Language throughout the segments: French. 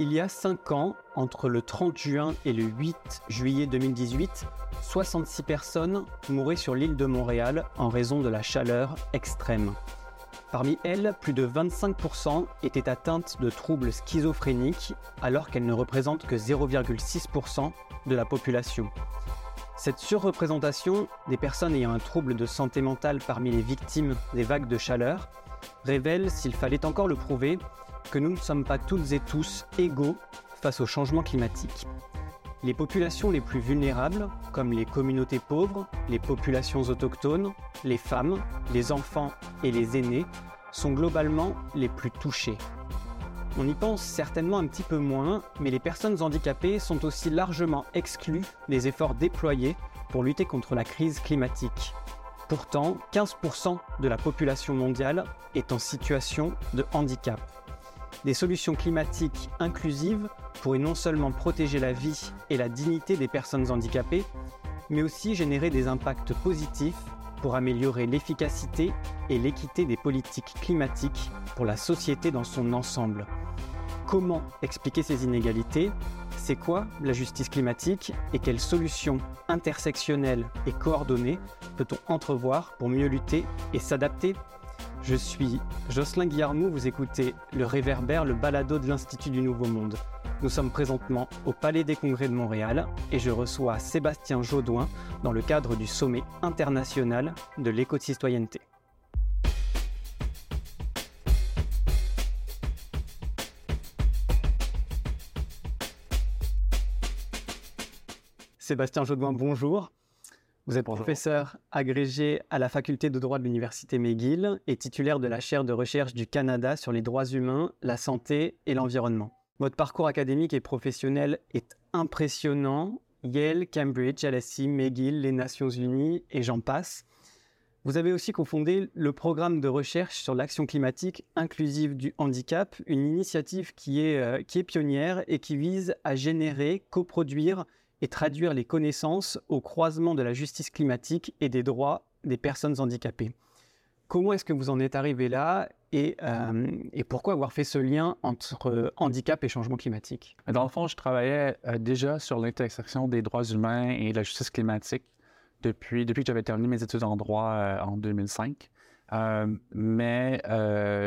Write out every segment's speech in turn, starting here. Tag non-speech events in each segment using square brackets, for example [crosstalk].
Il y a 5 ans, entre le 30 juin et le 8 juillet 2018, 66 personnes mouraient sur l'île de Montréal en raison de la chaleur extrême. Parmi elles, plus de 25% étaient atteintes de troubles schizophréniques alors qu'elles ne représentent que 0,6% de la population. Cette surreprésentation des personnes ayant un trouble de santé mentale parmi les victimes des vagues de chaleur révèle, s'il fallait encore le prouver, que nous ne sommes pas toutes et tous égaux face au changement climatique. Les populations les plus vulnérables, comme les communautés pauvres, les populations autochtones, les femmes, les enfants et les aînés, sont globalement les plus touchées. On y pense certainement un petit peu moins, mais les personnes handicapées sont aussi largement exclues des efforts déployés pour lutter contre la crise climatique. Pourtant, 15% de la population mondiale est en situation de handicap. Des solutions climatiques inclusives pourraient non seulement protéger la vie et la dignité des personnes handicapées, mais aussi générer des impacts positifs pour améliorer l'efficacité et l'équité des politiques climatiques pour la société dans son ensemble. Comment expliquer ces inégalités? C'est quoi la justice climatique et quelles solutions intersectionnelles et coordonnées peut-on entrevoir pour mieux lutter et s'adapter? Je suis Jocelyn Guillarmou, vous écoutez Le Réverbère, le balado de l'Institut du Nouveau Monde. Nous sommes présentement au Palais des Congrès de Montréal et je reçois Sébastien Jaudoin dans le cadre du sommet international de l'éco-citoyenneté. Sébastien Jaudoin, bonjour. Vous êtes professeur agrégé à la faculté de droit de l'Université McGill et titulaire de la chaire de recherche du Canada sur les droits humains, la santé et l'environnement. Votre parcours académique et professionnel est impressionnant. Yale, Cambridge, LSI, McGill, les Nations Unies et j'en passe. Vous avez aussi cofondé le programme de recherche sur l'action climatique inclusive du handicap, une initiative qui est, euh, qui est pionnière et qui vise à générer, coproduire et traduire les connaissances au croisement de la justice climatique et des droits des personnes handicapées. Comment est-ce que vous en êtes arrivé là et, euh, pourquoi avoir fait ce lien entre handicap et changement climatique? Dans le fond, je travaillais euh, déjà sur l'intersection des droits humains et la justice climatique depuis, que j'avais terminé mes études en droit euh, en 2005. mais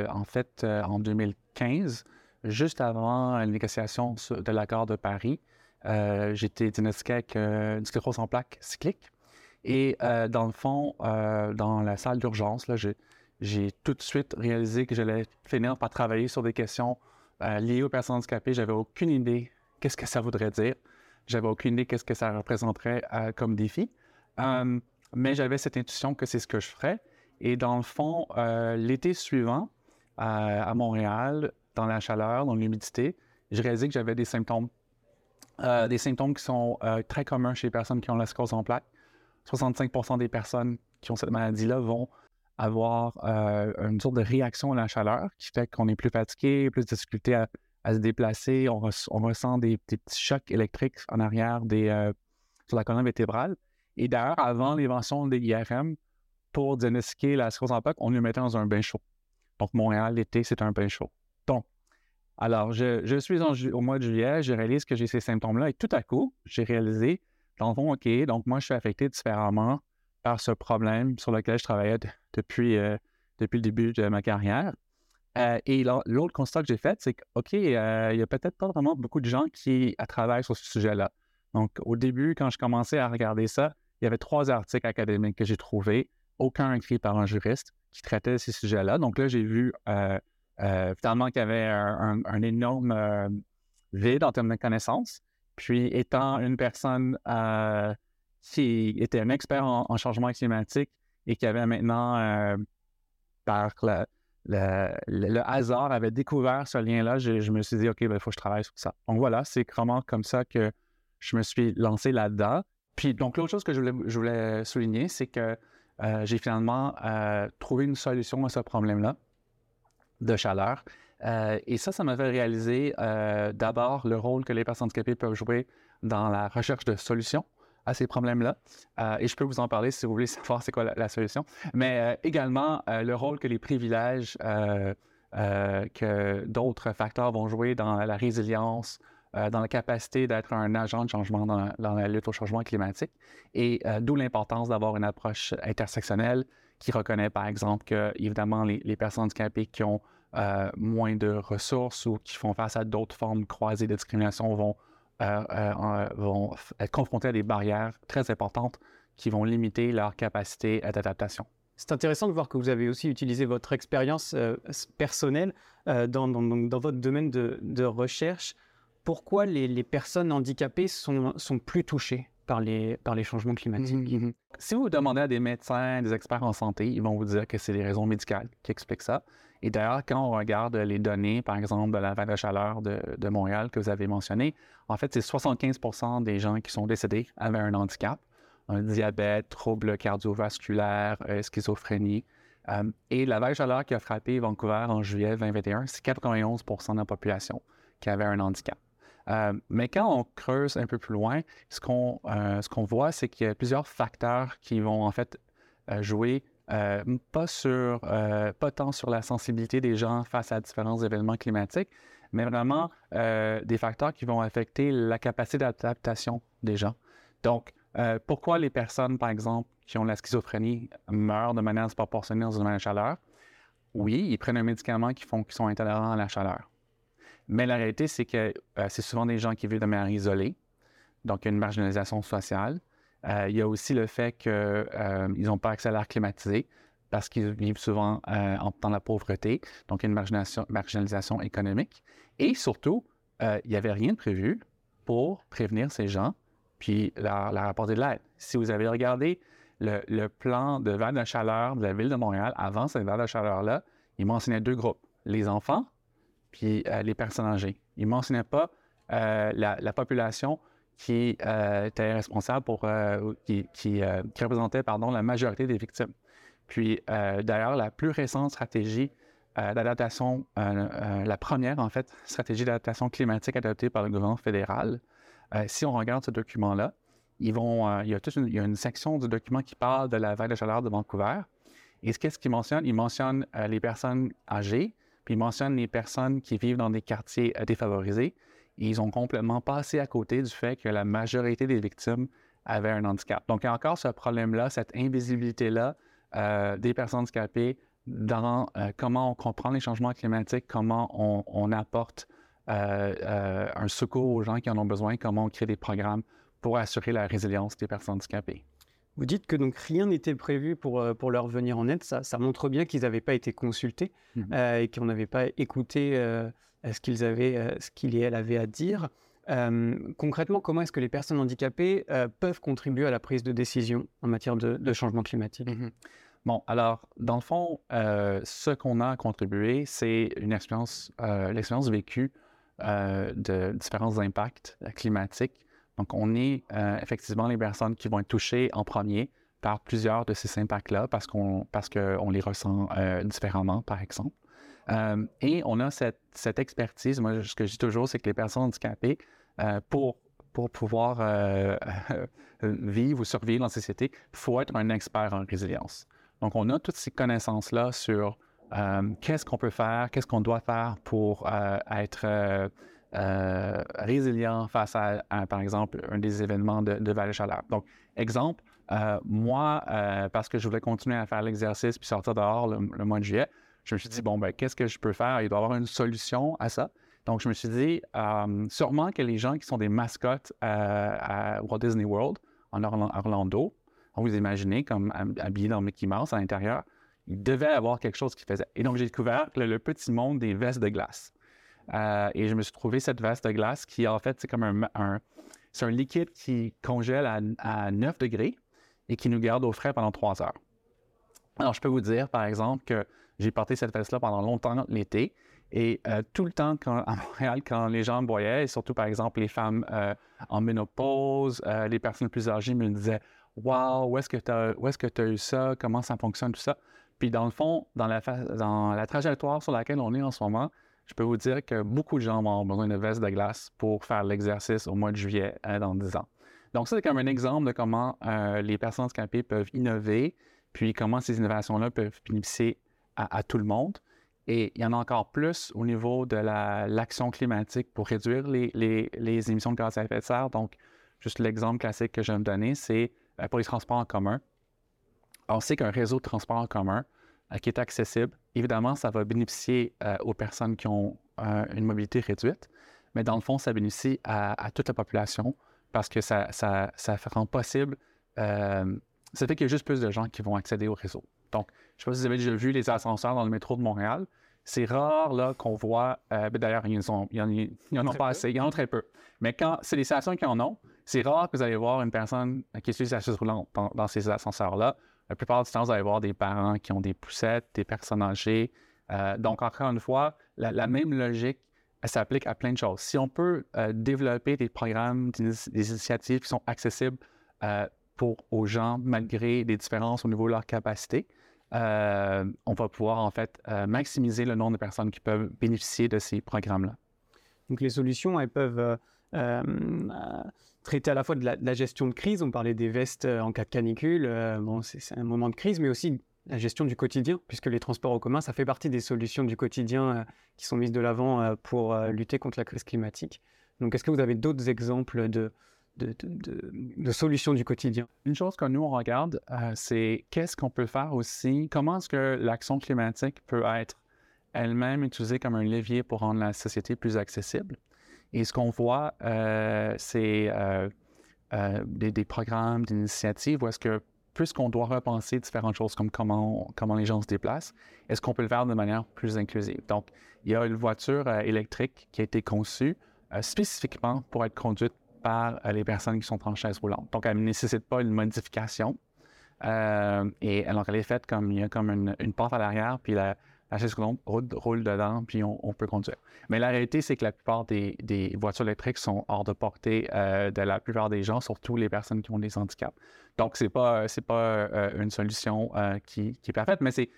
en fait, en 2015, juste avant la négociation de l'accord de Paris, euh, été diagnostiqué avec euh, une sclérose en plaques cyclique. Et euh, dans le fond, dans la salle d'urgence, j'ai tout de suite réalisé que j'allais finir par travailler sur des questions liées aux personnes handicapées. J'avais aucune idée qu'est-ce que ça voudrait dire. J'avais aucune idée qu'est-ce que ça représenterait comme défi. mais j'avais cette intuition que c'est ce que je ferais. Et dans le fond, l'été suivant, à Montréal, dans la chaleur, dans l'humidité, j'ai réalisé que j'avais des symptômes euh, des symptômes qui sont euh, très communs chez les personnes qui ont la sclérose en plaques. 65% des personnes qui ont cette maladie-là vont avoir euh, une sorte de réaction à la chaleur qui fait qu'on est plus fatigué, plus de difficulté à, se déplacer. On, ressent des, petits chocs électriques en arrière des, sur la colonne vertébrale. Et d'ailleurs, avant l'invention des IRM, pour diagnostiquer la sclérose en plaques, on le mettait dans un bain chaud. Donc, Montréal, l'été, c'est un bain chaud. Alors, je, suis au mois de juillet, je réalise que j'ai ces symptômes-là et tout à coup, j'ai réalisé, dans le fond, OK, donc moi, je suis affecté différemment par ce problème sur lequel je travaillais depuis, euh, depuis le début de ma carrière. Euh, et l'autre constat que j'ai fait, c'est que, OK, euh, il y a peut-être pas vraiment beaucoup de gens qui travaillent sur ce sujet-là. Donc, au début, quand je commençais à regarder ça, il y avait trois articles académiques que j'ai trouvés, aucun écrit par un juriste qui traitait ces sujets-là. Donc là, j'ai vu euh, finalement qu'il y avait un, énorme euh, vide en termes de connaissances. Puis, étant une personne euh, qui était un expert en, changement climatique et qui avait maintenant, par le, hasard, avait découvert ce lien-là, je, me suis dit, OK, il ben, faut que je travaille sur ça. Donc voilà, c'est vraiment comme ça que je me suis lancé là-dedans. Puis, donc, l'autre chose que je voulais souligner, c'est que j'ai finalement trouvé une solution à ce problème-là de chaleur. Euh, et ça, ça m'a fait réaliser euh, d'abord le rôle que les personnes handicapées peuvent jouer dans la recherche de solutions à ces problèmes-là. Euh, et je peux vous en parler si vous voulez [laughs] savoir c'est quoi la, solution. Mais également le rôle que les privilèges que d'autres facteurs vont jouer dans la résilience, dans la capacité d'être un agent de changement dans, la lutte au changement climatique. Et d'où l'importance d'avoir une approche intersectionnelle qui reconnaît, par exemple, que, évidemment, les, personnes handicapées qui ont moins de ressources ou qui font face à d'autres formes croisées de discrimination vont, vont être confrontées à des barrières très importantes qui vont limiter leur capacité d'adaptation. C'est intéressant de voir que vous avez aussi utilisé votre expérience euh, personnelle euh, dans, votre domaine de, recherche. Pourquoi les, personnes handicapées sont, plus touchées? Par les, par les changements climatiques mmh mmh Si vous demandez à des médecins, des experts en santé, ils vont vous dire que c'est les raisons médicales qui expliquent ça. Et d'ailleurs, quand on regarde les données, par exemple, de la vague de chaleur de, de Montréal que vous avez mentionné, en fait, c'est 75% des gens qui sont décédés avaient un handicap un diabète, troubles cardiovasculaires, euh, schizophrénie. Euh, et la vague chaleur qui a frappé Vancouver en juillet 2021, c'est 91% de la population qui avait un handicap. Euh, mais quand on creuse un peu plus loin, ce qu'on qu'on voit, c'est qu'il y a plusieurs facteurs qui vont en fait jouer pas, sur, pas tant sur la sensibilité des gens face à différents événements climatiques, mais vraiment des facteurs qui vont affecter la capacité d'adaptation des gens. Donc, euh, pourquoi les personnes, par exemple, qui ont la schizophrénie meurent de manière disproportionnée dans une de chaleur? Oui, ils prennent un médicament qui font qu'ils sont intolérants à la chaleur. Mais la réalité, c'est que euh, c'est souvent des gens qui vivent de manière isolée, donc il y a une marginalisation sociale. Euh, il y a aussi le fait qu'ils n'ont pas accès à l'air climatisé parce qu'ils vivent souvent dans la pauvreté, donc une marginalisation, marginalisation économique. Et surtout, il n'y avait rien de prévu pour prévenir ces gens puis leur, apporter de l'aide. Si vous avez regardé le, plan de vague de chaleur de la ville de Montréal, avant cette vague de chaleur-là, il mentionnait deux groupes, les enfants puis euh, les personnes âgées. Il ne mentionnait pas euh, la, population qui euh, était responsable pour, qui, représentait pardon, la majorité des victimes. Puis d'ailleurs, la plus récente stratégie d'adaptation, la première en fait, stratégie d'adaptation climatique adoptée par le gouvernement fédéral, si on regarde ce document-là, ils vont, il, y a toute une, il y a une section du document qui parle de la vague de chaleur de Vancouver. Et qu'est-ce qu'ils mentionnent? Ils mentionnent euh, les personnes âgées, puis ils mentionnent les personnes qui vivent dans des quartiers défavorisés. Et ils ont complètement passé à côté du fait que la majorité des victimes avaient un handicap. Donc, il y a encore ce problème-là, cette invisibilité-là des personnes handicapées dans comment on comprend les changements climatiques, comment on, apporte euh, euh, un secours aux gens qui en ont besoin, comment on crée des programmes pour assurer la résilience des personnes handicapées. Vous dites que donc rien n'était prévu pour, euh, pour leur venir en aide. Ça, ça montre bien qu'ils n'avaient pas été consultés mmh et qu'on n'avait pas écouté ce qu'ils avaient, ce qu'il et elle avaient à dire. concrètement, comment est-ce que les personnes handicapées peuvent contribuer à la prise de décision en matière de, changement climatique? Mmh Bon, alors, dans le fond, ce qu'on a contribué, c'est une expérience, l'expérience vécue euh, de différents impacts euh, climatiques. Donc, on est euh, effectivement les personnes qui vont être touchées en premier par plusieurs de ces impacts-là parce qu'on parce les ressent différemment, par exemple. et on a cette, expertise. Moi, ce que je dis toujours, c'est que les personnes handicapées, pour, pour pouvoir vivre ou survivre dans la société, il faut être un expert en résilience. Donc, on a toutes ces connaissances-là sur euh, qu'est-ce qu'on peut faire, qu'est-ce qu'on doit faire pour euh, être euh, résilient face à, par exemple, un des événements de, de chaleur. Donc, exemple, moi, parce que je voulais continuer à faire l'exercice puis sortir dehors le, mois de juillet, je me suis dit, bon, ben, qu'est-ce que je peux faire? Il doit y avoir une solution à ça. Donc, je me suis dit, sûrement que les gens qui sont des mascottes à Walt Disney World, en Orlando, vous imaginez comme habillés dans Mickey Mouse à l'intérieur, il devait avoir quelque chose qui faisait. Et donc, j'ai découvert le, petit monde des vestes de glace. Euh, et je me suis trouvé cette veste de glace qui, en fait, c'est comme un, c'est un liquide qui congèle à, 9 degrés et qui nous garde au frais pendant 3 heures. Alors, je peux vous dire, par exemple, que j'ai porté cette veste-là pendant longtemps l'été. Et euh, tout le temps, à Montréal, quand les gens me voyaient, et surtout, par exemple, les femmes euh, en ménopause, les personnes plus âgées me disaient Waouh, où est-ce que tu as eu ça? Comment ça fonctionne, tout ça? Puis dans le fond, dans la, dans la trajectoire sur laquelle on est en ce moment, je peux vous dire que beaucoup de gens vont avoir besoin de vestes de glace pour faire l'exercice au mois de juillet euh, dans 10 ans. Donc, ça, c'est comme un exemple de comment euh, les personnes handicapées peuvent innover, puis comment ces innovations-là peuvent bénéficier à, tout le monde. Et il y en a encore plus au niveau de l'action climatique pour réduire les, les, émissions de gaz à effet de serre. Donc, juste l'exemple classique que je vais me donner, c'est euh, pour les transports en commun. On sait qu'un réseau de transports en commun qui est accessible, évidemment, ça va bénéficier euh, aux personnes qui ont une mobilité réduite, mais dans le fond, ça bénéficie à, toute la population parce que ça, ça, ça rend possible, ça fait qu'il y a juste plus de gens qui vont accéder au réseau. Donc, je ne sais pas si vous avez déjà vu les ascenseurs dans le métro de Montréal. C'est rare là, qu'on voit. Euh, ben, d'ailleurs, ils n'en ont, pas assez. Il y en a très peu. Mais quand c'est les stations qui en ont, c'est rare que vous allez voir une personne qui utilise la chaise roulante dans, ces ascenseurs-là. La plupart du temps, vous allez voir des parents qui ont des poussettes, des personnes âgées. Euh, donc, encore une fois, la, même logique s'applique à plein de choses. Si on peut euh, développer des programmes, des, initiatives qui sont accessibles pour aux gens malgré les différences au niveau de leur capacité, euh, on va pouvoir en fait euh, maximiser le nombre de personnes qui peuvent bénéficier de ces programmes-là. Donc les solutions, elles peuvent euh, traiter à la fois de la, gestion de crise, on parlait des vestes en cas de canicule, bon, c'est un moment de crise, mais aussi la gestion du quotidien, puisque les transports en commun, ça fait partie des solutions du quotidien qui sont mises de l'avant pour lutter contre la crise climatique. Donc est-ce que vous avez d'autres exemples de, de, solutions du quotidien? Une chose que nous, on regarde, euh, c'est qu'est-ce qu'on peut faire aussi, comment est-ce que l'action climatique peut être elle-même utilisée comme un levier pour rendre la société plus accessible? Et ce qu'on voit, euh, c'est euh, des, programmes, des initiatives où est-ce que, puisqu'on doit repenser différentes choses comme comment, comment les gens se déplacent, est-ce qu'on peut le faire de manière plus inclusive? Donc, il y a une voiture électrique qui a été conçue spécifiquement pour être conduite par euh, les personnes qui sont en chaise roulante. Donc, elle ne nécessite pas une modification. Euh, et alors, elle est faite comme il y a comme une, porte à l'arrière, puis la, chaise roulante roule, dedans, puis on, peut conduire. Mais la réalité, c'est que la plupart des, voitures électriques sont hors de portée euh, de la plupart des gens, surtout les personnes qui ont des handicaps. Donc, ce n'est pas, c'est pas une solution qui, est parfaite, mais c'est,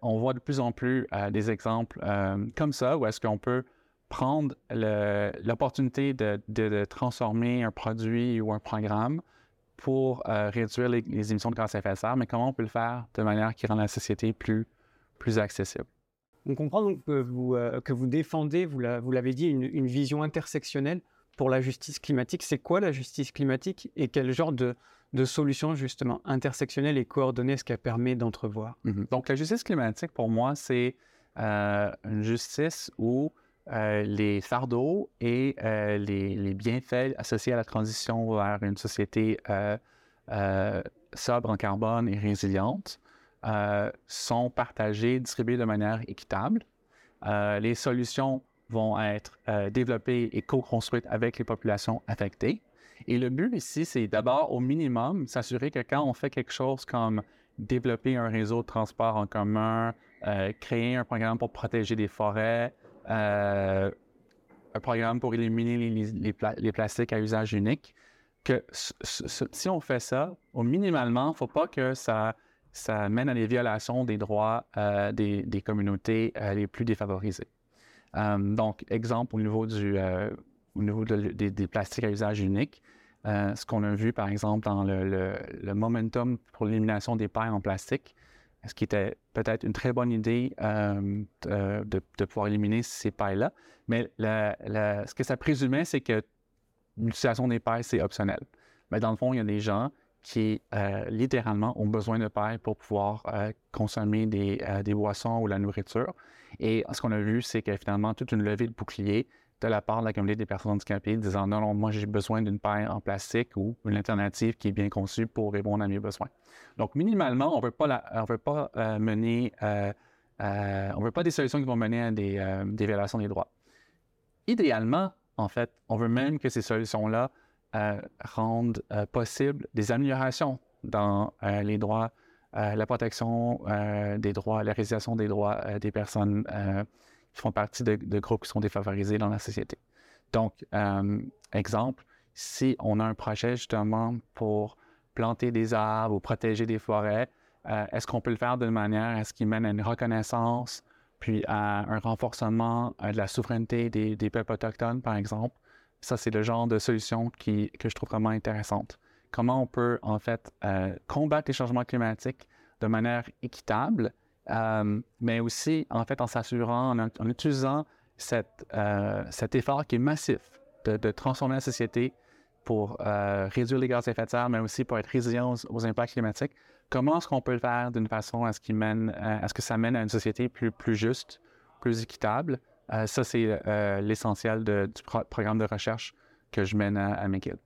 on voit de plus en plus des exemples comme ça, où est-ce qu'on peut prendre l'opportunité de, transformer un produit ou un programme pour euh, réduire les, émissions de gaz à effet de serre, mais comment on peut le faire de manière qui rend la société plus, plus accessible. On comprend donc que vous, euh, que vous défendez, vous l'avez dit, une, vision intersectionnelle pour la justice climatique. C'est quoi la justice climatique et quel genre de, de solution justement intersectionnelle et coordonnée est-ce qu'elle permet d'entrevoir? Mm-hmm. Donc la justice climatique, pour moi, c'est euh, une justice où euh, les fardeaux et les, bienfaits associés à la transition vers une société sobre en carbone et résiliente sont partagés, distribués de manière équitable. les solutions vont être développées et co-construites avec les populations affectées. Et le but ici, c'est d'abord, au minimum, s'assurer que quand on fait quelque chose comme développer un réseau de transport en commun, créer un programme pour protéger des forêts, euh, un programme pour éliminer les, plastiques à usage unique, que si on fait ça, au minimalement, il ne faut pas que ça, ça mène à des violations des droits euh, des, communautés euh, les plus défavorisées. donc, exemple au niveau, du, au niveau des, plastiques à usage unique, ce qu'on a vu par exemple dans le, le momentum pour l'élimination des pailles en plastique, ce qui était peut-être une très bonne idée euh, de, pouvoir éliminer ces pailles-là. Mais ce que ça présumait, c'est que l'utilisation des pailles, c'est optionnel. Mais dans le fond, il y a des gens qui, euh, littéralement, ont besoin de pailles pour pouvoir euh, consommer des, des, boissons ou la nourriture. Et ce qu'on a vu, c'est que finalement, toute une levée de boucliers de la part de la communauté des personnes handicapées disant non, non, moi j'ai besoin d'une paille en plastique ou une alternative qui est bien conçue pour répondre à mes besoins. Donc, minimalement, on ne veut pas, euh, mener, euh, euh, on veut pas des solutions qui vont mener à des violations des droits. Idéalement, en fait, on veut même que ces solutions-là rendent possible des améliorations dans les droits, la protection des droits, la résiliation des droits des personnes qui font partie de, groupes qui sont défavorisés dans la société. Donc, euh, exemple, si on a un projet justement pour planter des arbres ou protéger des forêts, euh, est-ce qu'on peut le faire d'une manière à ce qui mène à une reconnaissance, puis à un renforcement euh, de la souveraineté des, peuples autochtones, par exemple? Ça, c'est le genre de solution qui, que je trouve vraiment intéressante. Comment on peut, en fait, combattre les changements climatiques de manière équitable mais aussi, en fait, en s'assurant, en, utilisant cet effort qui est massif de, transformer la société pour réduire les gaz à effet de serre, mais aussi pour être résilient aux, impacts climatiques. Comment est-ce qu'on peut le faire d'une façon à ce, qui mène, à ce que ça mène à une société plus juste, plus équitable? Ça, c'est l'essentiel du programme de recherche que je mène à, à McGill.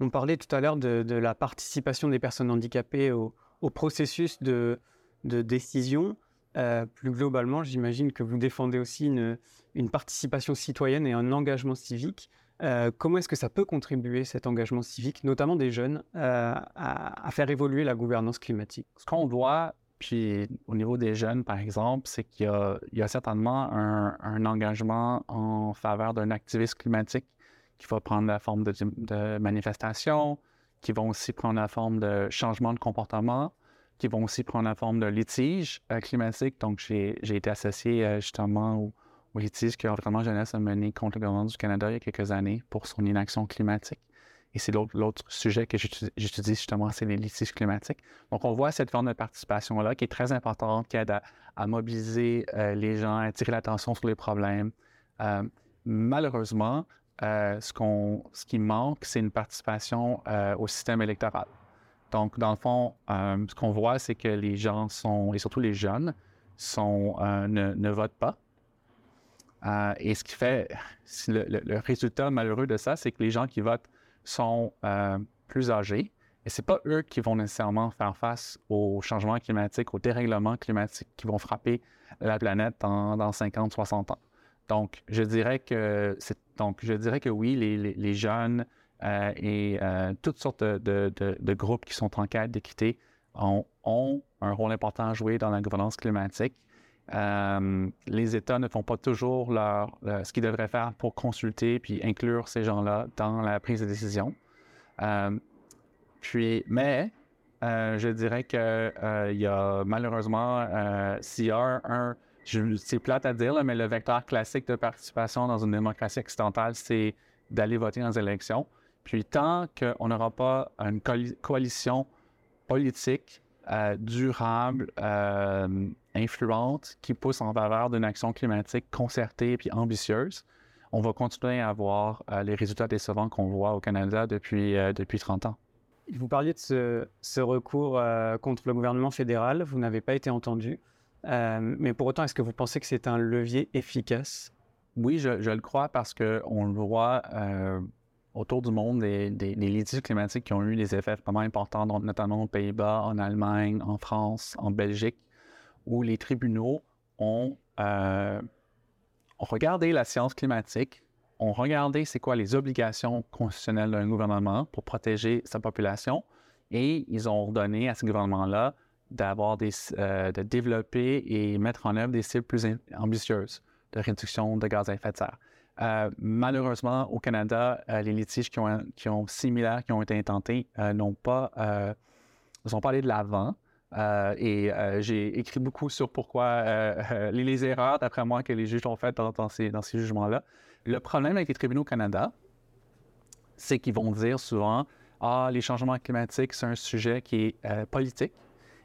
On parlait tout à l'heure de, la participation des personnes handicapées au, processus de, décision. Euh, plus globalement, j'imagine que vous défendez aussi une, participation citoyenne et un engagement civique. Euh, comment est-ce que ça peut contribuer, cet engagement civique, notamment des jeunes, euh, à, faire évoluer la gouvernance climatique? Ce qu'on voit, puis au niveau des jeunes, par exemple, c'est qu'il y, a certainement un engagement en faveur d'un activisme climatique qui va prendre la forme de, manifestations, qui vont aussi prendre la forme de changement de comportement, qui vont aussi prendre la forme de litiges euh, climatiques. Donc, j'ai été associé euh, justement au, litige que l'environnement jeunesse a mené contre le gouvernement du Canada il y a quelques années pour son inaction climatique. Et c'est l'autre sujet que j'utilise justement, c'est les litiges climatiques. Donc, on voit cette forme de participation-là qui est très importante, qui aide à, mobiliser euh, les gens, à attirer l'attention sur les problèmes. malheureusement, euh, ce, ce qui manque, c'est une participation euh, au système électoral. Donc, dans le fond, euh, ce qu'on voit, c'est que les gens sont, et surtout les jeunes, sont, ne, votent pas. et ce qui fait, [laughs] le, résultat malheureux de ça, c'est que les gens qui votent sont plus âgés. Et ce n'est pas eux qui vont nécessairement faire face au changement climatique, au dérèglement climatique qui vont frapper la planète dans, dans 50, 60 ans. Donc, je dirais que, donc, je dirais que oui, les, jeunes euh, et euh, toutes sortes de, groupes qui sont en quête d'équité ont, un rôle important à jouer dans la gouvernance climatique. Euh, les États ne font pas toujours leur, ce qu'ils devraient faire pour consulter puis inclure ces gens-là dans la prise de décision. puis, mais je dirais qu'il y a malheureusement, s'il y a un c'est plate à dire, mais le vecteur classique de participation dans une démocratie occidentale, c'est d'aller voter dans les élections. Puis tant qu'on n'aura pas une coalition politique euh, durable, euh, influente, qui pousse en faveur d'une action climatique concertée et ambitieuse, on va continuer à avoir euh, les résultats décevants qu'on voit au Canada depuis, depuis 30 ans. Vous parliez de ce, ce recours contre le gouvernement fédéral. Vous n'avez pas été entendu. Euh, mais pour autant, est-ce que vous pensez que c'est un levier efficace? Oui, je, le crois parce qu'on le voit euh, autour du monde, des, des, litiges climatiques qui ont eu des effets vraiment importants, notamment aux Pays-Bas, en Allemagne, en France, en Belgique, où les tribunaux ont, euh, ont regardé la science climatique, ont regardé c'est quoi les obligations constitutionnelles d'un gouvernement pour protéger sa population, et ils ont ordonné à ce gouvernement-là d'avoir des, euh, de développer et mettre en œuvre des cibles plus ambitieuses de réduction de gaz à effet de serre. Euh, malheureusement, au Canada, euh, les litiges qui ont, qui ont, similaires qui ont été intentés n'ont pas, sont pas allés de l'avant. et j'ai écrit beaucoup sur pourquoi [laughs] les, erreurs, d'après moi, que les juges ont faites dans, ces, dans ces jugements-là. Le problème avec les tribunaux au Canada, c'est qu'ils vont dire souvent Ah, les changements climatiques, c'est un sujet qui est politique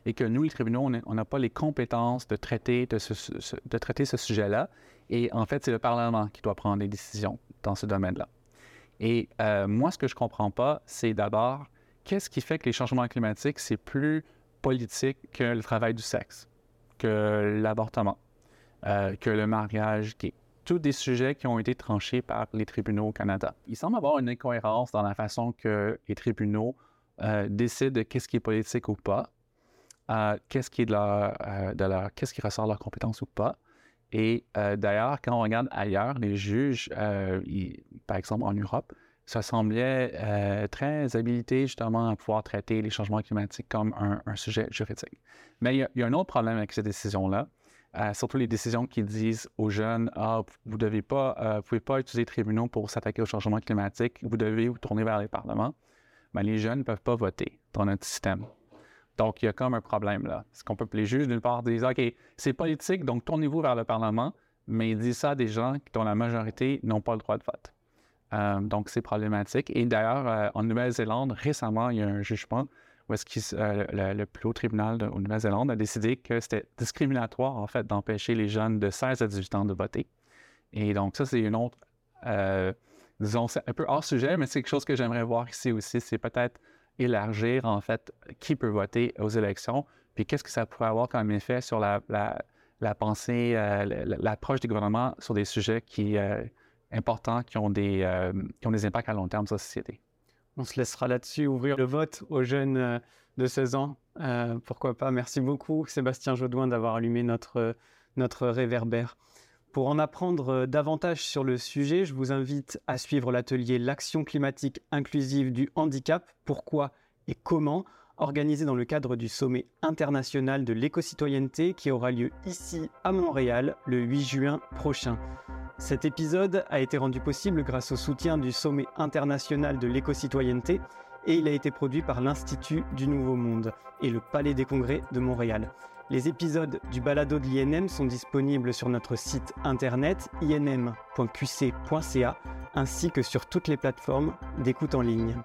et que nous, les tribunaux, on n'a pas les compétences de traiter, de traiter ce sujet-là. Et en fait, c'est le Parlement qui doit prendre des décisions dans ce domaine-là. Et euh, moi, ce que je ne comprends pas, c'est d'abord, qu'est-ce qui fait que les changements climatiques, c'est plus politique que le travail du sexe, que l'avortement, euh, que le mariage gay? Tous des sujets qui ont été tranchés par les tribunaux au Canada. Il semble avoir une incohérence dans la façon que les tribunaux euh, décident de qu'est-ce qui est politique ou pas qu'est-ce qui est de leur, de qu'est-ce qui ressort de leur compétence ou pas. Et euh, d'ailleurs, quand on regarde ailleurs, les juges, euh, par exemple en Europe, ça semblait très habilité justement à pouvoir traiter les changements climatiques comme un, sujet juridique. Mais il y, a, un autre problème avec ces décisions-là, surtout les décisions qui disent aux jeunes ah, vous ne pas, pouvez pas utiliser les tribunaux pour s'attaquer au changement climatique, vous devez vous tourner vers les parlements. Mais les jeunes ne peuvent pas voter dans notre système. Donc, il y a comme un problème là. Ce qu'on peut les juges, d'une part, disent OK, c'est politique, donc tournez-vous vers le Parlement, mais ils disent ça à des gens dont la majorité n'ont pas le droit de vote. Euh, donc, c'est problématique. Et d'ailleurs, euh, en Nouvelle-Zélande, récemment, il y a un jugement où est-ce que le, le, plus haut tribunal de, Nouvelle-Zélande a décidé que c'était discriminatoire, en fait, d'empêcher les jeunes de 16 à 18 ans de voter. Et donc, ça, c'est une autre, disons, c'est un peu hors sujet, mais c'est quelque chose que j'aimerais voir ici aussi, c'est peut-être élargir, en fait, qui peut voter aux élections, puis qu'est-ce que ça pourrait avoir comme effet sur la, la, pensée, euh, l'approche du gouvernement sur des sujets qui, euh, importants qui ont, des, euh, qui ont des impacts à long terme sur la société? On se laissera là-dessus ouvrir le vote aux jeunes de 16 ans. pourquoi pas? Merci beaucoup, Sébastien Jaudoin, d'avoir allumé notre, notre réverbère. Pour en apprendre davantage sur le sujet, je vous invite à suivre l'atelier L'action climatique inclusive du handicap, pourquoi et comment, organisé dans le cadre du sommet international de l'éco-citoyenneté qui aura lieu ici à Montréal le 8 juin prochain. Cet épisode a été rendu possible grâce au soutien du sommet international de l'éco-citoyenneté et il a été produit par l'Institut du Nouveau Monde et le Palais des Congrès de Montréal. Les épisodes du balado de l'INM sont disponibles sur notre site internet inm.qc.ca ainsi que sur toutes les plateformes d'écoute en ligne.